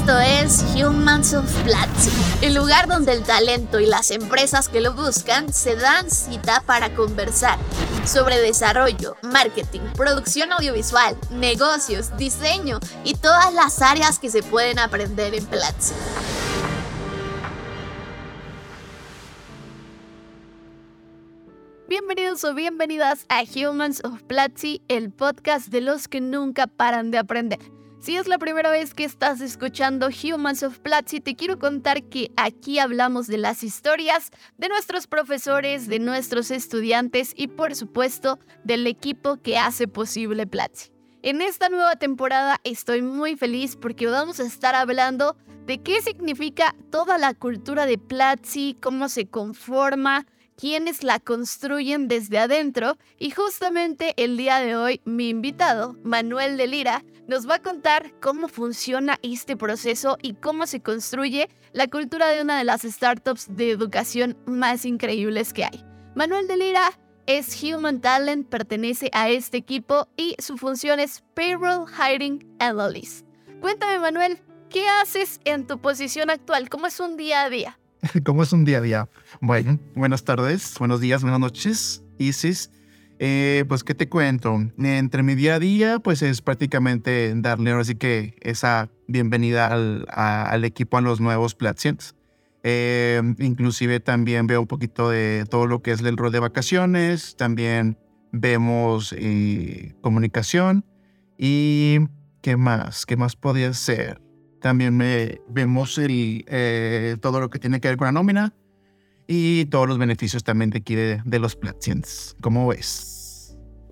Esto es Humans of Platzi, el lugar donde el talento y las empresas que lo buscan se dan cita para conversar sobre desarrollo, marketing, producción audiovisual, negocios, diseño y todas las áreas que se pueden aprender en Platzi. Bienvenidos o bienvenidas a Humans of Platzi, el podcast de los que nunca paran de aprender. Si es la primera vez que estás escuchando Humans of Platzi, te quiero contar que aquí hablamos de las historias de nuestros profesores, de nuestros estudiantes y por supuesto del equipo que hace posible Platzi. En esta nueva temporada estoy muy feliz porque vamos a estar hablando de qué significa toda la cultura de Platzi, cómo se conforma, quiénes la construyen desde adentro y justamente el día de hoy mi invitado, Manuel de Lira, nos va a contar cómo funciona este proceso y cómo se construye la cultura de una de las startups de educación más increíbles que hay. Manuel de Lira es Human Talent, pertenece a este equipo y su función es Payroll Hiring Analyst. Cuéntame Manuel, ¿qué haces en tu posición actual? ¿Cómo es un día a día? ¿Cómo es un día a día? Bueno, buenas tardes, buenos días, buenas noches, Isis. Eh, pues, ¿qué te cuento? Entre mi día a día, pues es prácticamente darle ahora que esa bienvenida al, equipo, a los nuevos Platzians. Eh, inclusive también veo un poquito de todo lo que es el rol de vacaciones, también vemos eh, comunicación y ¿qué más? ¿Qué más podría ser? También me, vemos el, todo lo que tiene que ver con la nómina y todos los beneficios también de aquí de, de los Platzians. ¿Cómo ves?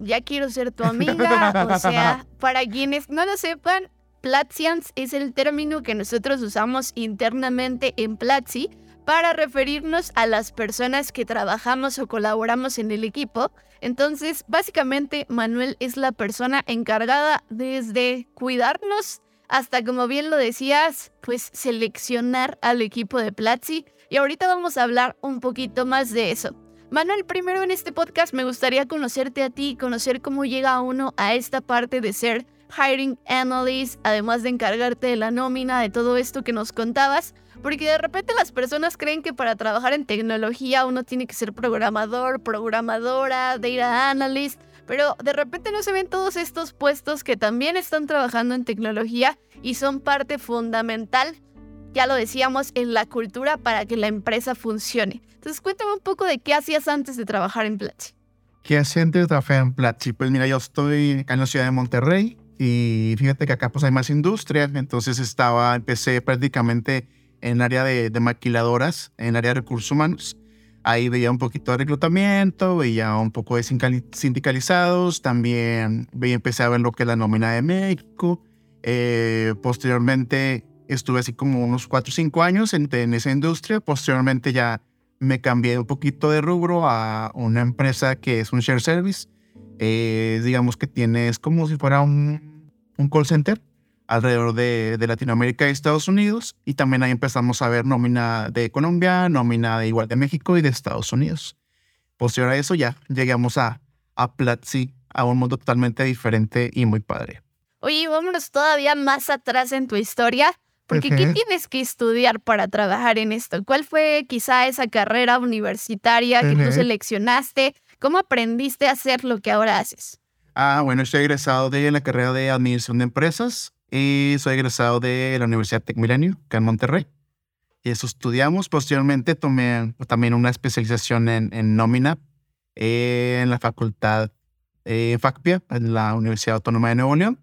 ya quiero ser tu amiga. O sea, para quienes no lo sepan, Platzians es el término que nosotros usamos internamente en Platzi para referirnos a las personas que trabajamos o colaboramos en el equipo. Entonces, básicamente, Manuel es la persona encargada desde cuidarnos hasta, como bien lo decías, pues seleccionar al equipo de Platzi. Y ahorita vamos a hablar un poquito más de eso. Manuel, primero en este podcast me gustaría conocerte a ti, conocer cómo llega uno a esta parte de ser hiring analyst, además de encargarte de la nómina, de todo esto que nos contabas, porque de repente las personas creen que para trabajar en tecnología uno tiene que ser programador, programadora, data analyst, pero de repente no se ven todos estos puestos que también están trabajando en tecnología y son parte fundamental ya lo decíamos, en la cultura para que la empresa funcione. Entonces, cuéntame un poco de qué hacías antes de trabajar en Platzi. ¿Qué hacía antes de trabajar en Platzi? Pues mira, yo estoy en la ciudad de Monterrey y fíjate que acá pues hay más industria, entonces estaba, empecé prácticamente en área de, de maquiladoras, en área de recursos humanos. Ahí veía un poquito de reclutamiento, veía un poco de sindicalizados, también veía, empecé a ver lo que es la nómina de México. Eh, posteriormente Estuve así como unos 4 o 5 años en, esa industria. Posteriormente ya me cambié un poquito de rubro a una empresa que es un share service. Eh, digamos que tiene, es como si fuera un, un call center alrededor de, de, Latinoamérica y Estados Unidos. Y también ahí empezamos a ver nómina de Colombia, nómina de igual de México y de Estados Unidos. Posterior a eso ya llegamos a, a Platzi, a un mundo totalmente diferente y muy padre. Oye, vámonos todavía más atrás en tu historia. Porque ¿qué tienes que estudiar para trabajar en esto? ¿Cuál fue quizá esa carrera universitaria que tú seleccionaste? ¿Cómo aprendiste a hacer lo que ahora haces? Ah, bueno, estoy egresado de la carrera de Administración de Empresas y soy egresado de la Universidad Tec Milenio, acá en Monterrey. Y eso estudiamos. Posteriormente tomé también una especialización en, nómina en la facultad eh, FACPIA, en la Universidad Autónoma de Nuevo León.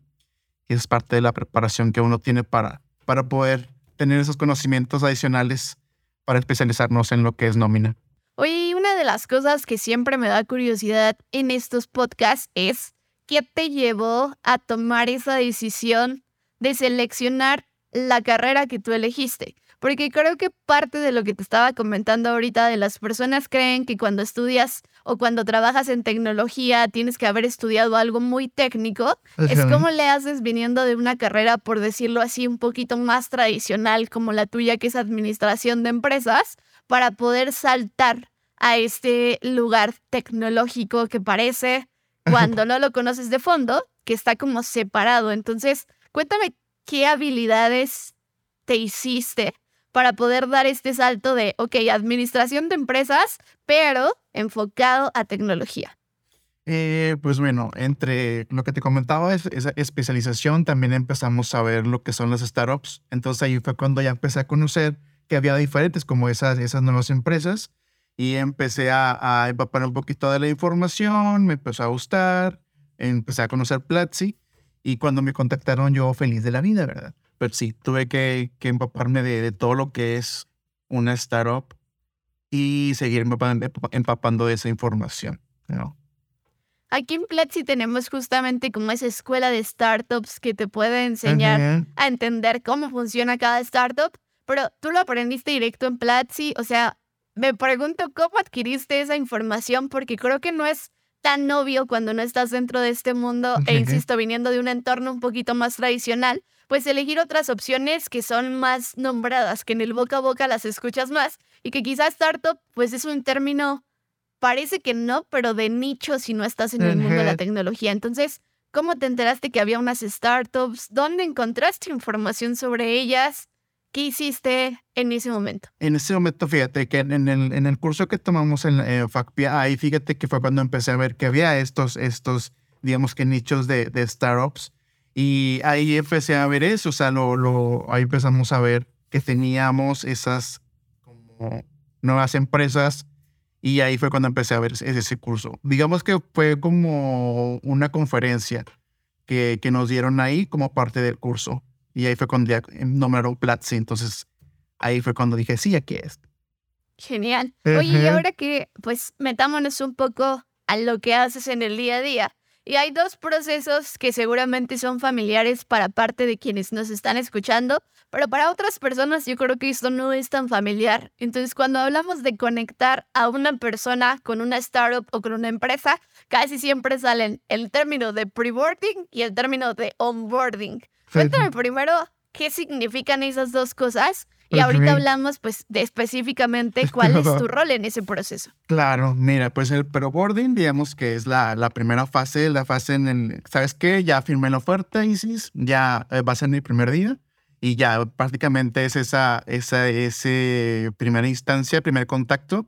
Y es parte de la preparación que uno tiene para para poder tener esos conocimientos adicionales para especializarnos en lo que es nómina. Oye, una de las cosas que siempre me da curiosidad en estos podcasts es qué te llevó a tomar esa decisión de seleccionar la carrera que tú elegiste. Porque creo que parte de lo que te estaba comentando ahorita de las personas creen que cuando estudias o cuando trabajas en tecnología tienes que haber estudiado algo muy técnico. Es como le haces viniendo de una carrera, por decirlo así, un poquito más tradicional como la tuya, que es administración de empresas, para poder saltar a este lugar tecnológico que parece, cuando no lo conoces de fondo, que está como separado. Entonces, cuéntame qué habilidades te hiciste para poder dar este salto de, ok, administración de empresas, pero enfocado a tecnología? Eh, pues bueno, entre lo que te comentaba, es, esa especialización, también empezamos a ver lo que son las startups. Entonces ahí fue cuando ya empecé a conocer que había diferentes como esas, esas nuevas empresas y empecé a, a empapar un poquito de la información, me empezó a gustar, empecé a conocer Platzi y cuando me contactaron yo feliz de la vida, ¿verdad? Pero sí, tuve que, que empaparme de, de, todo lo que es una startup y seguir empapando, empapando de esa información, ¿no? Aquí en Platzi tenemos justamente como esa escuela de startups que te puede enseñar uh -huh. a entender cómo funciona cada startup, pero tú lo aprendiste directo en Platzi, o sea, me pregunto cómo adquiriste esa información porque creo que no es tan obvio cuando no estás dentro de este mundo e insisto, viniendo de un entorno un poquito más tradicional, pues elegir otras opciones que son más nombradas, que en el boca a boca las escuchas más y que quizás startup pues es un término parece que no, pero de nicho si no estás en el mundo de la tecnología. Entonces, ¿cómo te enteraste que había unas startups? ¿Dónde encontraste información sobre ellas? ¿Qué hiciste en ese momento? En ese momento, fíjate que en el, en el curso que tomamos en eh, FACPIA, ahí fíjate que fue cuando empecé a ver que había estos, estos digamos que nichos de, de startups. Y ahí empecé a ver eso, o sea, lo, lo, ahí empezamos a ver que teníamos esas como nuevas empresas y ahí fue cuando empecé a ver ese, ese curso. Digamos que fue como una conferencia que, que, nos dieron ahí como parte del curso. Y ahí fue cuando ya nombró Platzi. Entonces ahí fue cuando dije, sí, aquí es. Genial. Oye, uh -huh. y ahora que pues metámonos un poco a lo que haces en el día a día. Y hay dos procesos que seguramente son familiares para parte de quienes nos están escuchando, pero para otras personas yo creo que esto no es tan familiar. Entonces, cuando hablamos de conectar a una persona con una startup o con una empresa, casi siempre salen el término de preboarding y el término de onboarding. Cuéntame primero qué significan esas dos cosas y ahorita hablamos pues de específicamente cuál es tu rol en ese proceso. Claro, mira, pues el preboarding, digamos que es la, la primera fase, la fase en el, ¿sabes qué? Ya firmé la oferta, Isis, ya eh, va a ser mi primer día y ya prácticamente es esa, esa ese primera instancia, primer contacto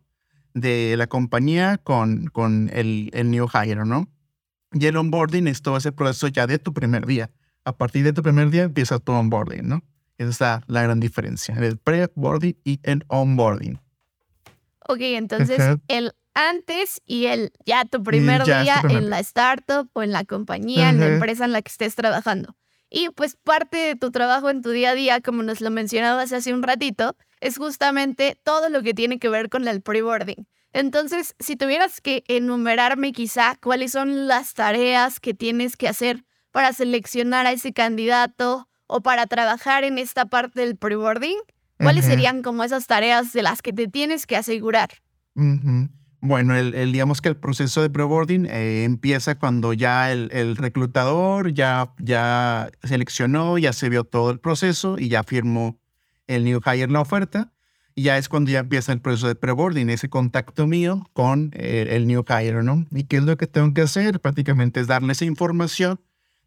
de la compañía con, con el, el new hire, ¿no? Y el onboarding es todo ese proceso ya de tu primer día. A partir de tu primer día empieza tu onboarding, ¿no? Esa es la, la gran diferencia, el pre-boarding y el onboarding. Ok, entonces el antes y el ya tu primer ya día tu primer en la startup o en la compañía, en la empresa en la que estés trabajando. Y pues parte de tu trabajo en tu día a día, como nos lo mencionabas hace un ratito, es justamente todo lo que tiene que ver con el pre-boarding. Entonces, si tuvieras que enumerarme quizá cuáles son las tareas que tienes que hacer para seleccionar a ese candidato o para trabajar en esta parte del preboarding, ¿cuáles uh -huh. serían como esas tareas de las que te tienes que asegurar? Uh -huh. Bueno, el, el, digamos que el proceso de preboarding eh, empieza cuando ya el, el, reclutador ya, ya seleccionó, ya se vio todo el proceso y ya firmó el new hire la oferta. Y ya es cuando ya empieza el proceso de preboarding, ese contacto mío con el, el new hire, ¿no? ¿Y qué es lo que tengo que hacer? Prácticamente es darle esa información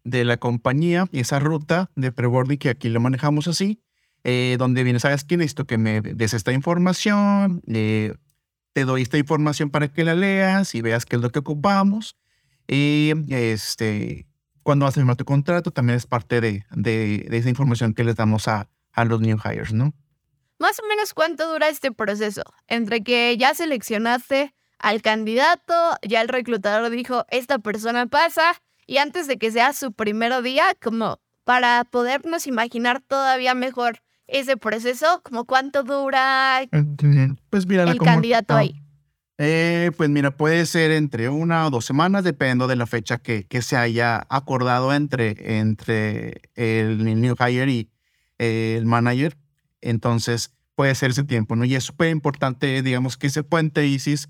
de la compañía y esa ruta de preboarding que aquí lo manejamos así, eh, donde viene, ¿sabes qué? Necesito que me des esta información, eh, te doy esta información para que la leas y veas qué es lo que ocupamos. Y este, cuando vas a firmar tu contrato, también es parte de, de, de esa información que les damos a, a los new hires, ¿no? Más o menos cuánto dura este proceso, entre que ya seleccionaste al candidato, ya el reclutador dijo, esta persona pasa, y antes de que sea su primer día, como para podernos imaginar todavía mejor ese proceso, como cuánto dura pues mira, el candidato ahí. Eh, pues mira, puede ser entre una o dos semanas, dependiendo de la fecha que, que se haya acordado entre, entre el new hire y el manager. Entonces, puede ser ese tiempo, ¿no? Y es súper importante, digamos, que ese puente ISIS,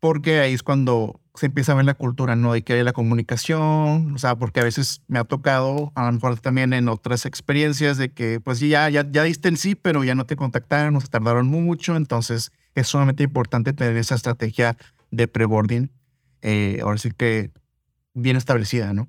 porque ahí es cuando se empieza a ver la cultura, ¿no? De que hay la comunicación, o sea, porque a veces me ha tocado, a lo mejor también en otras experiencias, de que pues ya, ya, ya diste el sí, pero ya no te contactaron, o se tardaron mucho, entonces es sumamente importante tener esa estrategia de preboarding, eh, ahora sí que bien establecida, ¿no?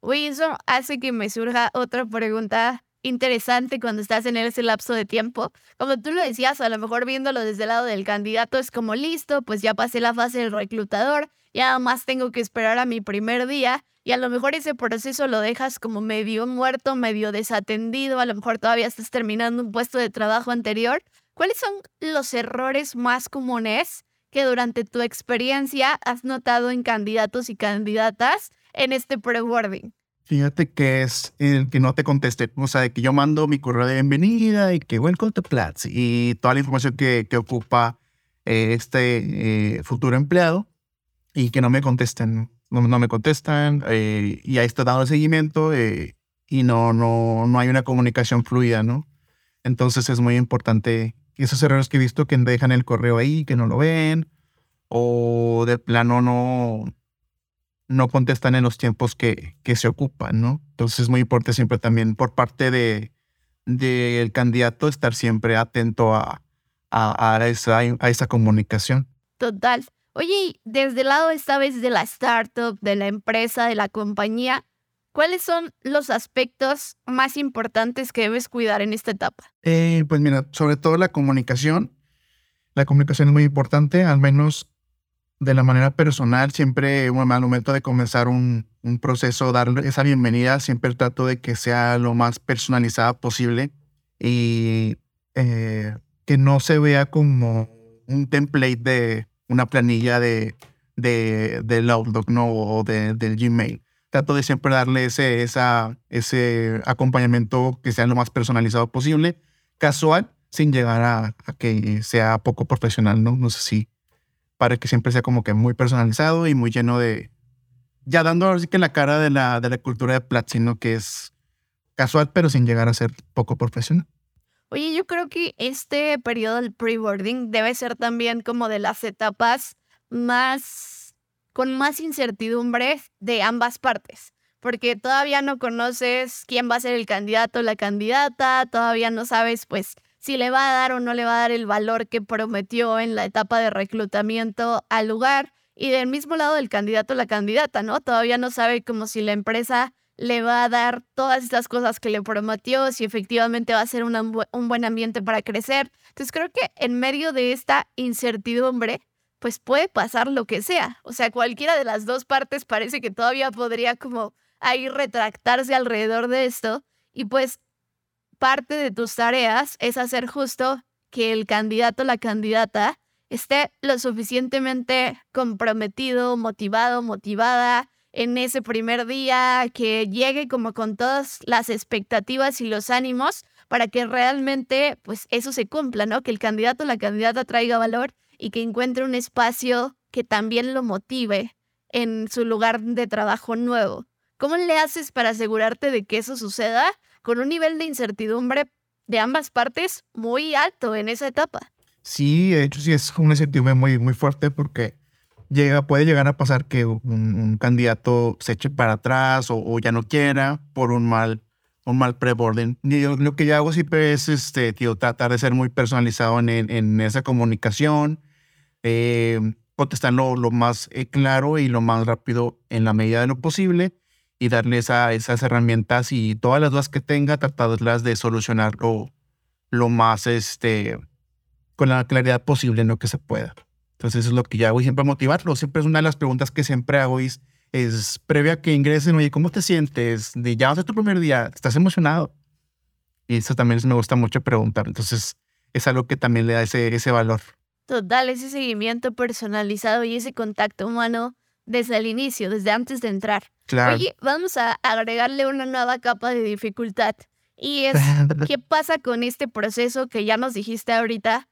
Uy, eso hace que me surja otra pregunta interesante cuando estás en ese lapso de tiempo. Como tú lo decías, a lo mejor viéndolo desde el lado del candidato es como listo, pues ya pasé la fase del reclutador, ya más tengo que esperar a mi primer día y a lo mejor ese proceso lo dejas como medio muerto, medio desatendido, a lo mejor todavía estás terminando un puesto de trabajo anterior. ¿Cuáles son los errores más comunes que durante tu experiencia has notado en candidatos y candidatas en este pre-boarding? Fíjate que es el que no te conteste. O sea, que yo mando mi correo de bienvenida y que welcome to Platzi y toda la información que, que ocupa eh, este eh, futuro empleado y que no me contesten. No, no me contestan eh, y ahí está dando el seguimiento y no, no, no hay una comunicación fluida, ¿no? Entonces es muy importante esos errores que he visto que dejan el correo ahí, que no lo ven o de plano no, no contestan en los tiempos que, que se ocupan, ¿no? Entonces es muy importante siempre también por parte de del candidato estar siempre atento a, a, a, esa, a esa comunicación. Total. Oye, desde el lado esta vez de la startup, de la empresa, de la compañía, ¿cuáles son los aspectos más importantes que debes cuidar en esta etapa? Eh, pues mira, sobre todo la comunicación. La comunicación es muy importante, al menos de la manera personal, siempre al momento de comenzar un, un, proceso, darle esa bienvenida, siempre trato de que sea lo más personalizada posible y eh, que no se vea como un template de una planilla de, de, del Outlook ¿no? o de, del Gmail. Trato de siempre darle ese, esa, ese acompañamiento que sea lo más personalizado posible, casual, sin llegar a, a que sea poco profesional, ¿no? No sé si para que siempre sea como que muy personalizado y muy lleno de, ya dando así que la cara de la, de la cultura de Platzi, Que es casual, pero sin llegar a ser poco profesional. Oye, yo creo que este periodo del pre-boarding debe ser también como de las etapas más, con más incertidumbre de ambas partes, porque todavía no conoces quién va a ser el candidato o la candidata, todavía no sabes pues si le va a dar o no le va a dar el valor que prometió en la etapa de reclutamiento al lugar. Y del mismo lado del candidato la candidata, ¿no? Todavía no sabe como si la empresa le va a dar todas estas cosas que le prometió, si efectivamente va a ser un buen ambiente para crecer. Entonces creo que en medio de esta incertidumbre, pues puede pasar lo que sea. O sea, cualquiera de las dos partes parece que todavía podría como ahí retractarse alrededor de esto. Y pues parte de tus tareas es hacer justo que el candidato o la candidata esté lo suficientemente comprometido, motivado, motivada en ese primer día, que llegue como con todas las expectativas y los ánimos para que realmente pues eso se cumpla, ¿no? Que el candidato o la candidata traiga valor y que encuentre un espacio que también lo motive en su lugar de trabajo nuevo. ¿Cómo le haces para asegurarte de que eso suceda? Con un nivel de incertidumbre de ambas partes muy alto en esa etapa. Sí, de hecho sí es una incertidumbre muy, muy fuerte porque llega, puede llegar a pasar que un, candidato se eche para atrás o, ya no quiera por un mal, un mal pre-boarding. Lo que yo hago siempre es este, tío, tratar de ser muy personalizado en, en esa comunicación, eh, contestarlo lo más eh, claro y lo más rápido en la medida de lo posible y darle esas herramientas y todas las dudas que tenga, tratarlas de solucionarlo lo más, este, con la claridad posible en lo que se pueda. Entonces es lo que yo hago y siempre motivarlo. Siempre es una de las preguntas que siempre hago es, es previa a que ingresen, oye, ¿cómo te sientes? De ya vas tu primer día, ¿estás emocionado? Y eso también me gusta mucho preguntar. Entonces es algo que también le da ese, ese valor. Total, ese seguimiento personalizado y ese contacto humano desde el inicio, desde antes de entrar. Claro. Oye, vamos a agregarle una nueva capa de dificultad. Y es, ¿qué pasa con este proceso que ya nos dijiste ahorita?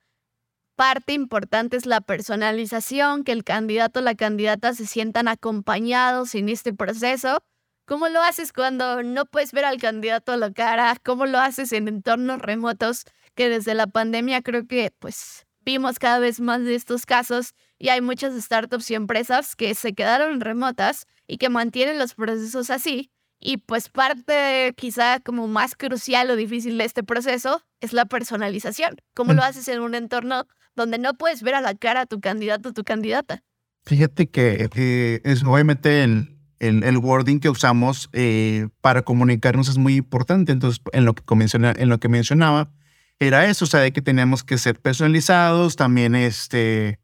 Parte importante es la personalización, que el candidato o la candidata se sientan acompañados en este proceso. ¿Cómo lo haces cuando no puedes ver al candidato a la cara? ¿Cómo lo haces en entornos remotos que desde la pandemia creo que pues vimos cada vez más de estos casos y hay muchas startups y empresas que se quedaron remotas y que mantienen los procesos así. Y pues parte quizá como más crucial o difícil de este proceso es la personalización. ¿Cómo lo mm. haces en un entorno donde no puedes ver a la cara a tu candidato o tu candidata? Fíjate que es obviamente el, wording que usamos eh, para comunicarnos es muy importante. Entonces, en lo, que en lo que mencionaba, era eso, o sea, de que teníamos que ser personalizados, también este...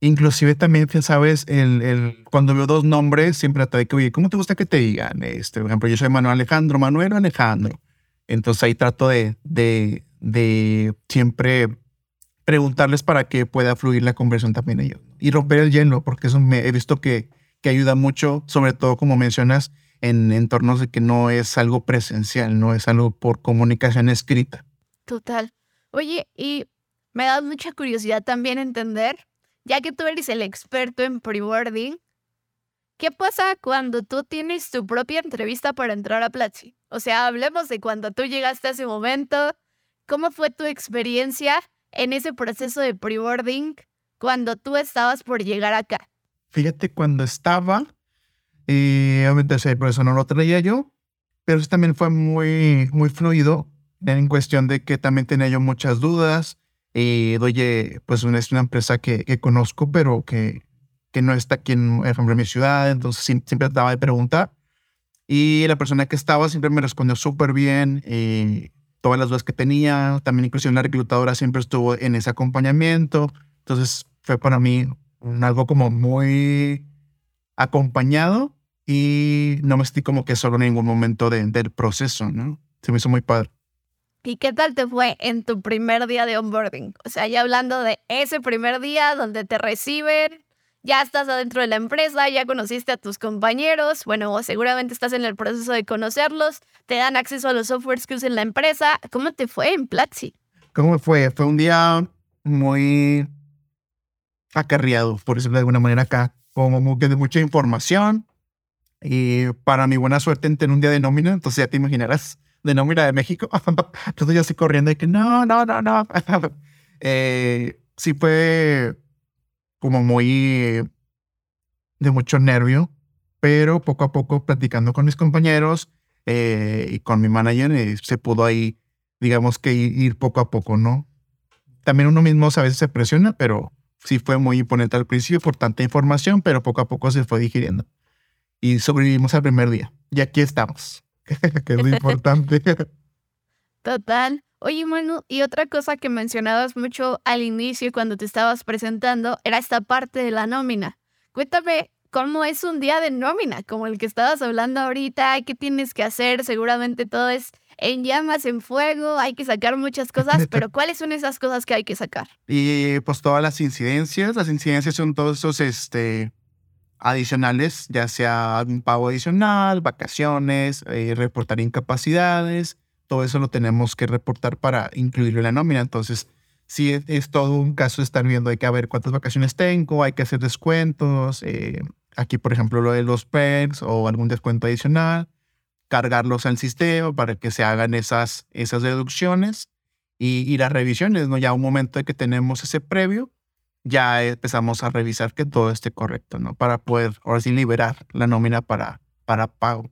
Inclusive también, sabes, el, el, cuando veo dos nombres, siempre trato de que, oye, ¿cómo te gusta que te digan? Este, por ejemplo, yo soy Manuel Alejandro, Manuel Alejandro. Entonces ahí trato de, de, de siempre preguntarles para que pueda fluir la conversación también ellos. Y romper el hielo, porque eso me he visto que que ayuda mucho, sobre todo como mencionas, en entornos de que no es algo presencial, no es algo por comunicación escrita. Total. Oye, y me da mucha curiosidad también entender, ya que tú eres el experto en pre-boarding, ¿qué pasa cuando tú tienes tu propia entrevista para entrar a Platzi? O sea, hablemos de cuando tú llegaste a ese momento, ¿cómo fue tu experiencia en ese proceso de pre-boarding cuando tú estabas por llegar acá? Fíjate, cuando estaba, y obviamente por eso no lo traía yo, pero eso también fue muy, muy fluido en cuestión de que también tenía yo muchas dudas. Y oye, pues es una empresa que, que conozco, pero que, que no está aquí en, en mi ciudad, entonces siempre trataba de preguntar. Y la persona que estaba siempre me respondió súper bien. Y todas las dudas que tenía, también inclusive la reclutadora siempre estuvo en ese acompañamiento. Entonces fue para mí algo como muy acompañado y no me estoy como que solo en ningún momento del proceso, ¿no? Se me hizo muy padre. ¿Y qué tal te fue en tu primer día de onboarding? O sea, ya hablando de ese primer día donde te reciben, ya estás adentro de la empresa, ya conociste a tus compañeros, bueno, seguramente estás en el proceso de conocerlos, te dan acceso a los softwares que usa la empresa. ¿Cómo te fue en Platzi? ¿Cómo fue? Fue un día muy acarreado, por decirlo de alguna manera acá, como que de mucha información. Y para mi buena suerte entré en un día de nómina, entonces ya te imaginarás, de nómina de México. entonces yo estoy corriendo y que no, no, no, no. eh, sí fue como muy de mucho nervio, pero poco a poco platicando con mis compañeros eh, y con mi manager eh, se pudo ahí, digamos que ir, poco a poco, ¿no? También uno mismo a veces se presiona, pero sí fue muy imponente al principio por tanta información, pero poco a poco se fue digiriendo. Y sobrevivimos al primer día. Y aquí estamos, que es lo importante. Total. Oye, Manu, y otra cosa que mencionabas mucho al inicio cuando te estabas presentando era esta parte de la nómina. Cuéntame cómo es un día de nómina, como el que estabas hablando ahorita, qué tienes que hacer, seguramente todo es en llamas, en fuego, hay que sacar muchas cosas, pero ¿cuáles son esas cosas que hay que sacar? Y pues todas las incidencias, las incidencias son todos esos este, adicionales, ya sea un pago adicional, vacaciones, eh, reportar incapacidades, todo eso lo tenemos que reportar para incluirlo en la nómina. Entonces, si es, todo un caso de estar viendo, hay que ver cuántas vacaciones tengo, hay que hacer descuentos, eh, aquí por ejemplo lo de los perks o algún descuento adicional cargarlos al sistema para que se hagan esas, esas deducciones y, las revisiones, ¿no? Ya un momento de que tenemos ese previo, ya empezamos a revisar que todo esté correcto, ¿no? Para poder ahora sí liberar la nómina para, para pago.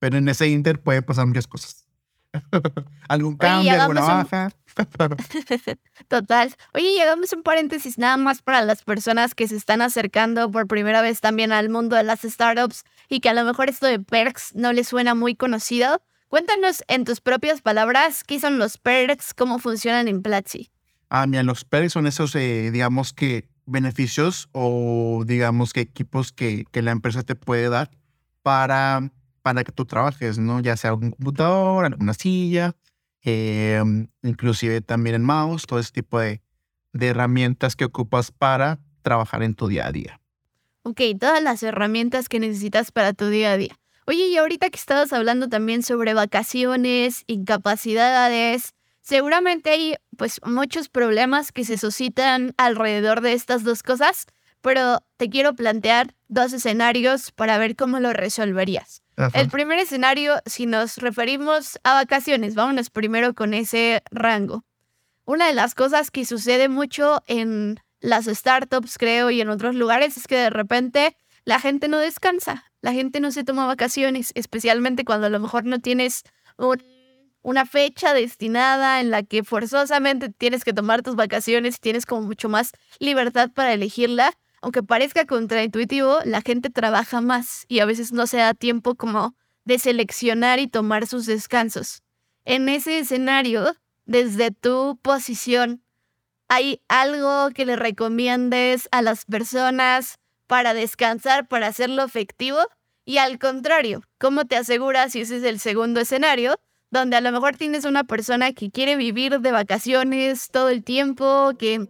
Pero en ese inter puede pasar muchas cosas. Algún cambio, alguna baja. Total. Oye, llegamos un paréntesis nada más para las personas que se están acercando por primera vez también al mundo de las startups y que a lo mejor esto de perks no les suena muy conocido. Cuéntanos en tus propias palabras qué son los perks, cómo funcionan en Platzi. Ah, mira, los perks son esos, eh, digamos que beneficios o digamos que equipos que, que la empresa te puede dar para para que tú trabajes, ¿no? Ya sea un computador, una silla, em, inclusive también en mouse, todo ese tipo de, de herramientas que ocupas para trabajar en tu día a día. Ok, todas las herramientas que necesitas para tu día a día. Oye, y ahorita que estabas hablando también sobre vacaciones, incapacidades, seguramente hay pues muchos problemas que se suscitan alrededor de estas dos cosas, pero te quiero plantear dos escenarios para ver cómo lo resolverías. El primer escenario, si nos referimos a vacaciones, vámonos primero con ese rango. Una de las cosas que sucede mucho en las startups, creo, y en otros lugares es que de repente la gente no descansa, la gente no se toma vacaciones, especialmente cuando a lo mejor no tienes una fecha destinada en la que forzosamente tienes que tomar tus vacaciones y tienes como mucho más libertad para elegirla. aunque parezca contraintuitivo, la gente trabaja más y a veces no se da tiempo como de seleccionar y tomar sus descansos. En ese escenario, desde tu posición, ¿hay algo que le recomiendes a las personas para descansar, para hacerlo efectivo? Y al contrario, ¿cómo te aseguras si ese es el segundo escenario? Donde a lo mejor tienes una persona que quiere vivir de vacaciones todo el tiempo, que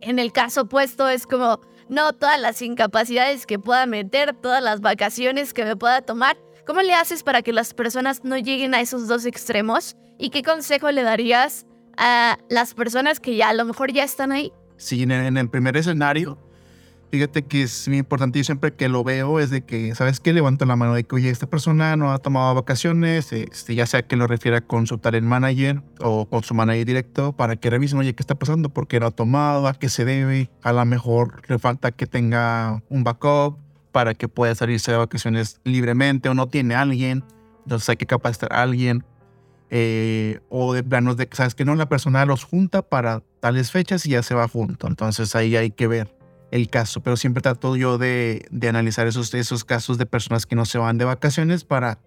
en el caso opuesto es como, no, todas las incapacidades que pueda meter, todas las vacaciones que me pueda tomar. ¿Cómo le haces para que las personas no lleguen a esos dos extremos? ¿Y qué consejo le darías a las personas que ya a lo mejor ya están ahí? Sí, en el primer escenario, Fíjate que es muy importante y siempre que lo veo es de que, ¿sabes qué? Levanto la mano de que, oye, esta persona no ha tomado vacaciones, este, ya sea que lo refiera con su talent manager o con su manager directo para que revisen, oye, ¿qué está pasando? ¿Por qué no ha tomado? ¿A qué se debe? A lo mejor le falta que tenga un backup para que pueda salirse de vacaciones libremente o no tiene alguien, entonces hay que capacitar a alguien. Eh, o de planos de ¿sabes que No, la persona los junta para tales fechas y ya se va junto. Entonces ahí hay que ver el caso, pero siempre trato yo de, analizar esos, esos casos de personas que no se van de vacaciones para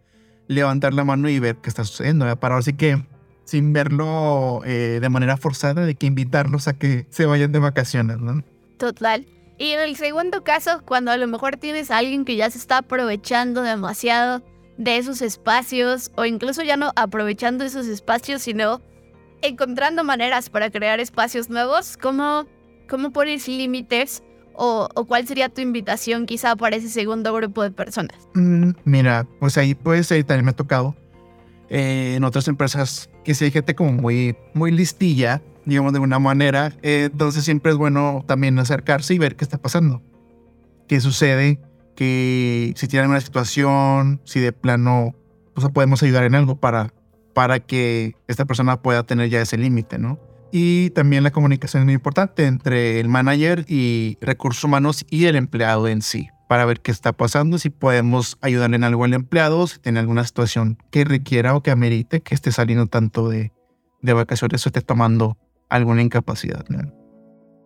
levantar la mano y ver qué está sucediendo. Para ahora sí que sin verlo eh, de manera forzada, de que invitarlos a que se vayan de vacaciones, ¿no? Total. Y en el segundo caso, cuando a lo mejor tienes a alguien que ya se está aprovechando demasiado de esos espacios, o incluso ya no aprovechando esos espacios, sino encontrando maneras para crear espacios nuevos, ¿cómo, cómo pones límites o, cuál sería tu invitación quizá para ese segundo grupo de personas? Mm, mira, pues ahí pues ahí también me ha tocado eh, en otras empresas que si hay gente como muy, muy listilla, digamos de una manera, eh, entonces siempre es bueno también acercarse y ver qué está pasando, qué sucede, que si tienen una situación, si de plano, pues podemos ayudar en algo para, para que esta persona pueda tener ya ese límite, ¿no? Y también la comunicación es muy importante entre el manager y recursos humanos y el empleado en sí, para ver qué está pasando, si podemos ayudarle en algo al empleado, si tiene alguna situación que requiera o que amerite que esté saliendo tanto de, de vacaciones o esté tomando alguna incapacidad,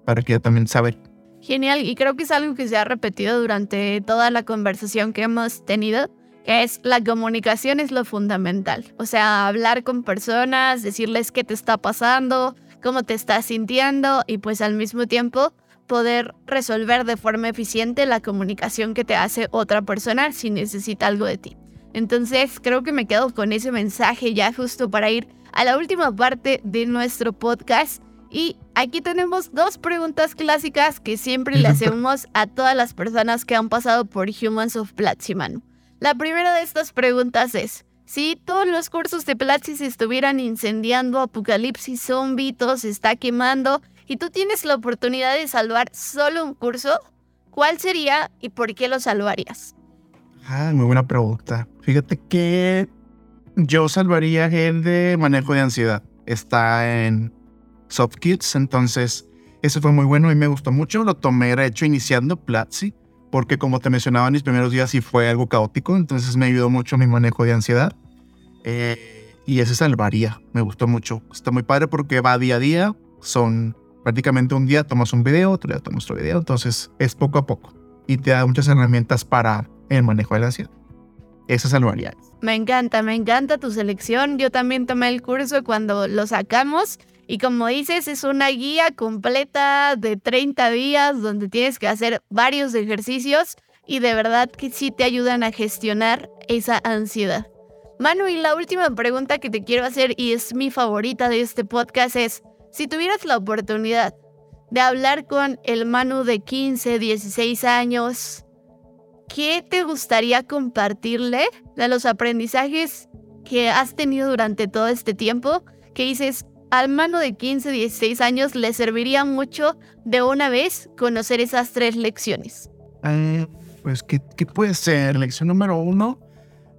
para que también saber. Genial, y creo que es algo que se ha repetido durante toda la conversación que hemos tenido, que es la comunicación es lo fundamental. O sea, hablar con personas, decirles qué te está pasando, cómo te estás sintiendo y pues al mismo tiempo poder resolver de forma eficiente la comunicación que te hace otra persona si necesita algo de ti. Entonces creo que me quedo con ese mensaje ya justo para ir a la última parte de nuestro podcast. Y aquí tenemos dos preguntas clásicas que siempre le hacemos a todas las personas que han pasado por Humans of Platzi, La primera de estas preguntas es, si todos los cursos de Platzi se estuvieran incendiando, apocalipsis se está quemando y tú tienes la oportunidad de salvar solo un curso, ¿cuál sería y por qué lo salvarías? Ah, muy buena pregunta. Fíjate que yo salvaría el de manejo de ansiedad. Está en Soft Kids, entonces eso fue muy bueno y me gustó mucho. Lo tomé, de hecho, iniciando Platzi porque como te mencionaba en mis primeros días sí fue algo caótico, entonces me ayudó mucho mi manejo de ansiedad. Eh, y ese salvaría, me gustó mucho. Está muy padre porque va día a día, son prácticamente un día tomas un video, otro día tomas otro video, entonces es poco a poco y te da muchas herramientas para el manejo de la ansiedad. Ese salvaría. Me encanta, me encanta tu selección. Yo también tomé el curso cuando lo sacamos y como dices, es una guía completa de 30 días donde tienes que hacer varios ejercicios y de verdad que sí te ayudan a gestionar esa ansiedad. Manu, y la última pregunta que te quiero hacer y es mi favorita de este podcast es, si tuvieras la oportunidad de hablar con el Manu de 15, 16 años, ¿qué te gustaría compartirle de los aprendizajes que has tenido durante todo este tiempo? Que dices, al mano de 15, 16 años le serviría mucho de una vez conocer esas tres lecciones? Eh, pues, ¿qué, puede ser? Lección número uno,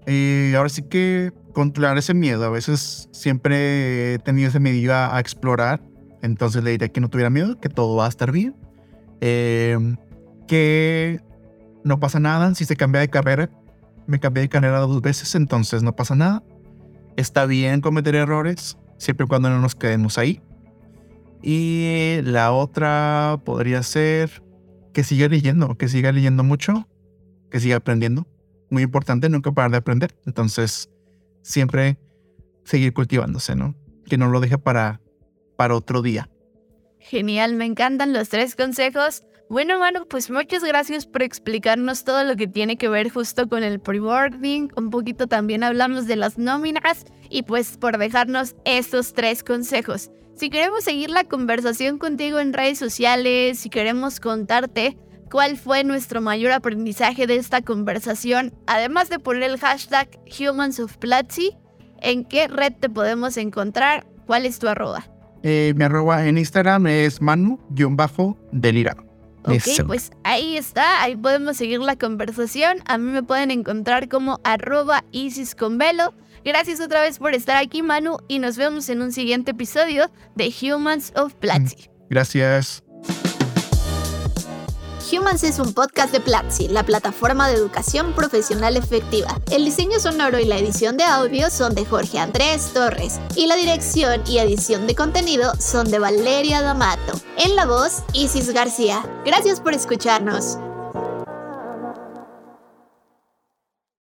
eh, ahora sí que controlar ese miedo. A veces siempre he tenido ese miedo a, explorar, entonces le diría que no tuviera miedo, que todo va a estar bien, em, que no pasa nada si se cambia de carrera. Me cambié de carrera dos veces, entonces no pasa nada. Está bien cometer errores, siempre y cuando no nos quedemos ahí. Y la otra podría ser que siga leyendo, que siga leyendo mucho, que siga aprendiendo. Muy importante, nunca parar de aprender. Entonces, siempre seguir cultivándose, ¿no? Que no lo deje para, para otro día. Genial, me encantan los tres consejos. Bueno, Manu, pues muchas gracias por explicarnos todo lo que tiene que ver justo con el pre-boarding. Un poquito también hablamos de las nóminas y pues por dejarnos estos tres consejos. Si queremos seguir la conversación contigo en redes sociales, si queremos contarte cuál fue nuestro mayor aprendizaje de esta conversación, además de poner el hashtag Humans of Platzi, ¿en qué red te podemos encontrar? ¿Cuál es tu arroba? Eh, mi arroba en Instagram es manu-delirado. Ok, pues ahí está, ahí podemos seguir la conversación. A mí me pueden encontrar como arroba Isis con velo. Gracias otra vez por estar aquí, Manu, y nos vemos en un siguiente episodio de Humans of Platzi. Gracias. Humans es un podcast de Platzi, la plataforma de educación profesional efectiva. El diseño sonoro y la edición de audio son de Jorge Andrés Torres y la dirección y edición de contenido son de Valeria D'Amato. En la voz, Isis García. Gracias por escucharnos.